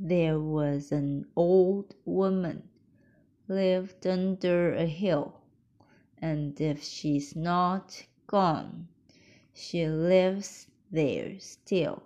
there was an old woman lived under a hill, and if she's not gone, she lives there still.